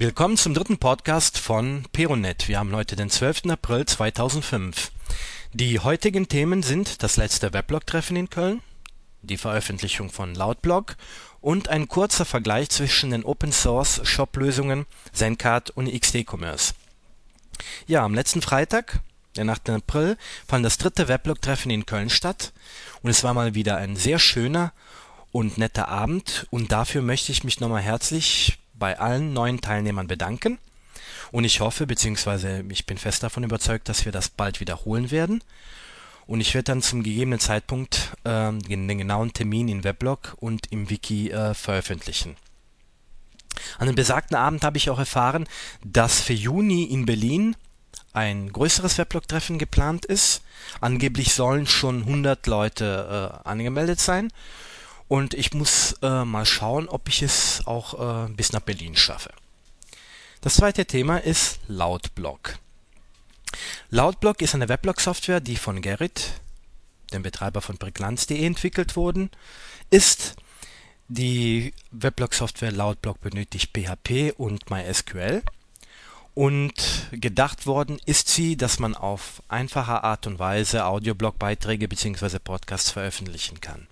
Willkommen zum dritten Podcast von Peronet. Wir haben heute den 12. April 2005. Die heutigen Themen sind das letzte Weblog-Treffen in Köln, die Veröffentlichung von Lautblog und ein kurzer Vergleich zwischen den Open-Source-Shop-Lösungen Zencard und XD-Commerce. Ja, am letzten Freitag, den 8. April, fand das dritte Weblog-Treffen in Köln statt und es war mal wieder ein sehr schöner und netter Abend und dafür möchte ich mich nochmal herzlich bei allen neuen Teilnehmern bedanken. Und ich hoffe, beziehungsweise ich bin fest davon überzeugt, dass wir das bald wiederholen werden. Und ich werde dann zum gegebenen Zeitpunkt äh, den, den, genauen Termin im Weblog und im Wiki äh, veröffentlichen. An dem besagten Abend habe ich auch erfahren, dass für Juni in Berlin ein größeres Weblog-Treffen geplant ist. Angeblich sollen schon 100 Leute äh, angemeldet sein. Und ich muss äh, mal schauen, ob ich es auch äh, bis nach Berlin schaffe. Das zweite Thema ist Lautblog. Lautblog ist eine Weblog-Software, die von Gerrit, dem Betreiber von Prägnanz.de, entwickelt worden ist. Die Weblog-Software Lautblog benötigt PHP und MySQL. Und gedacht worden ist sie, dass man auf einfache Art und Weise Audioblog-Beiträge bzw. Podcasts veröffentlichen kann.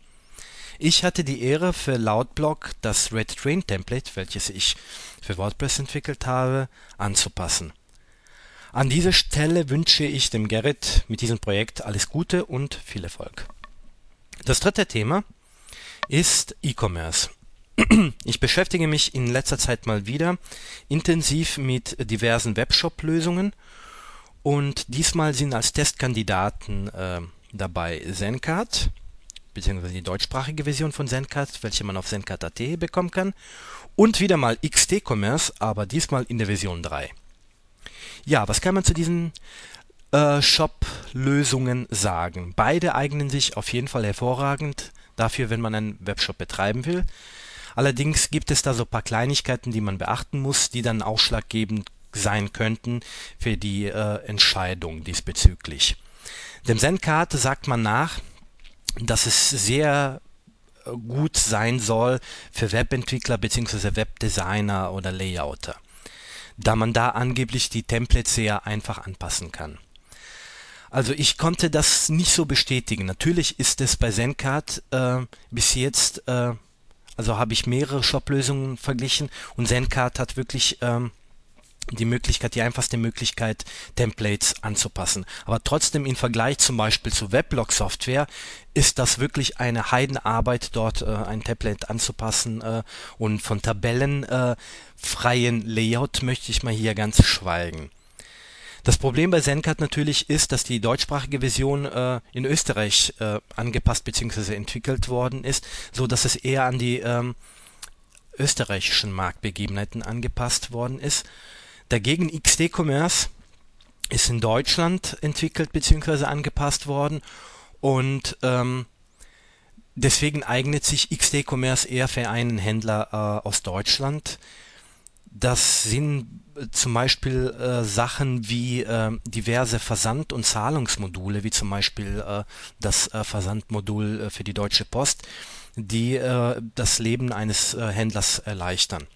Ich hatte die Ehre für Lautblog das Red Train Template, welches ich für WordPress entwickelt habe, anzupassen. An dieser Stelle wünsche ich dem Gerrit mit diesem Projekt alles Gute und viel Erfolg. Das dritte Thema ist E-Commerce. Ich beschäftige mich in letzter Zeit mal wieder intensiv mit diversen Webshop-Lösungen und diesmal sind als Testkandidaten äh, dabei Zencard, beziehungsweise die deutschsprachige Version von Zencard, welche man auf zencard.at bekommen kann. Und wieder mal XT-Commerce, aber diesmal in der Version 3. Ja, was kann man zu diesen äh, Shop-Lösungen sagen? Beide eignen sich auf jeden Fall hervorragend dafür, wenn man einen Webshop betreiben will. Allerdings gibt es da so ein paar Kleinigkeiten, die man beachten muss, die dann ausschlaggebend sein könnten für die äh, Entscheidung diesbezüglich. Dem Zencard sagt man nach, dass es sehr äh, gut sein soll für Webentwickler bzw. Webdesigner oder Layouter, da man da angeblich die Templates sehr einfach anpassen kann. Also ich konnte das nicht so bestätigen. Natürlich ist es bei Zencard äh, bis jetzt, äh, also habe ich mehrere Shop-Lösungen verglichen und Zencard hat wirklich ähm, die Möglichkeit, die einfachste Möglichkeit, Templates anzupassen. Aber trotzdem im Vergleich zum Beispiel zu Weblog-Software ist das wirklich eine Heidenarbeit, dort äh, ein Template anzupassen äh, und von tabellenfreien äh, Layout möchte ich mal hier ganz schweigen. Das Problem bei Zencard natürlich ist, dass die deutschsprachige Version äh, in Österreich äh, angepasst bzw. entwickelt worden ist, so dass es eher an die ähm, österreichischen Marktbegebenheiten angepasst worden ist. Dagegen XD Commerce ist in Deutschland entwickelt bzw. angepasst worden und ähm, deswegen eignet sich XD Commerce eher für einen Händler äh, aus Deutschland. Das sind äh, zum Beispiel äh, Sachen wie äh, diverse Versand- und Zahlungsmodule, wie zum Beispiel äh, das äh, Versandmodul äh, für die Deutsche Post, die das Leben eines Händlers erleichtern.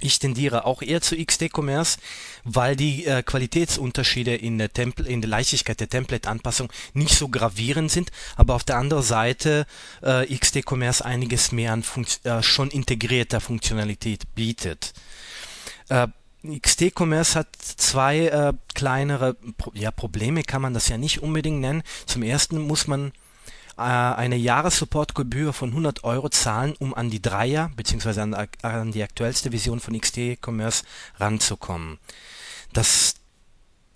Ich tendiere auch eher zu XD-Commerce, weil die äh, Qualitätsunterschiede in der, Templ in der Leichtigkeit der Template-Anpassung nicht so gravierend sind, aber auf der anderen Seite äh, XD-Commerce einiges mehr an Funkt äh, schon integrierter Funktionalität bietet. Äh, XD-Commerce hat zwei äh, kleinere Pro ja, Probleme, kann man das ja nicht unbedingt nennen. Zum ersten muss man eine Jahressupportgebühr von 100 Euro zahlen, um an die Dreier bzw. An, an die aktuellste Version von XT Commerce ranzukommen. Das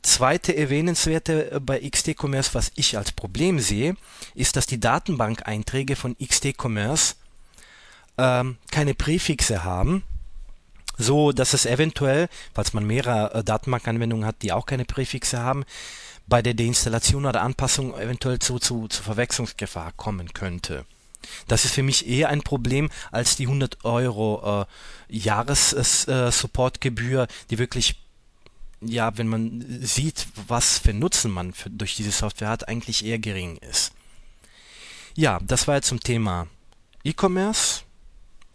zweite erwähnenswerte bei XT Commerce, was ich als Problem sehe, ist, dass die Datenbank-Einträge von XT Commerce ähm, keine Präfixe haben, so dass es eventuell, falls man mehrere äh, Datenbankanwendungen hat, die auch keine Präfixe haben, bei der Deinstallation oder Anpassung eventuell zu, zu, zu Verwechslungsgefahr kommen könnte. Das ist für mich eher ein Problem als die 100 Euro äh, Jahressupportgebühr, äh, die wirklich, ja, wenn man sieht, was für Nutzen man für, durch diese Software hat, eigentlich eher gering ist. Ja, das war jetzt zum Thema E-Commerce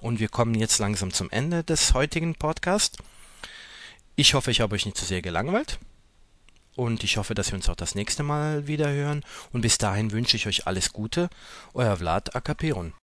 und wir kommen jetzt langsam zum Ende des heutigen Podcasts. Ich hoffe, ich habe euch nicht zu sehr gelangweilt. Und ich hoffe, dass wir uns auch das nächste Mal wieder hören. Und bis dahin wünsche ich euch alles Gute. Euer Vlad Akaperon.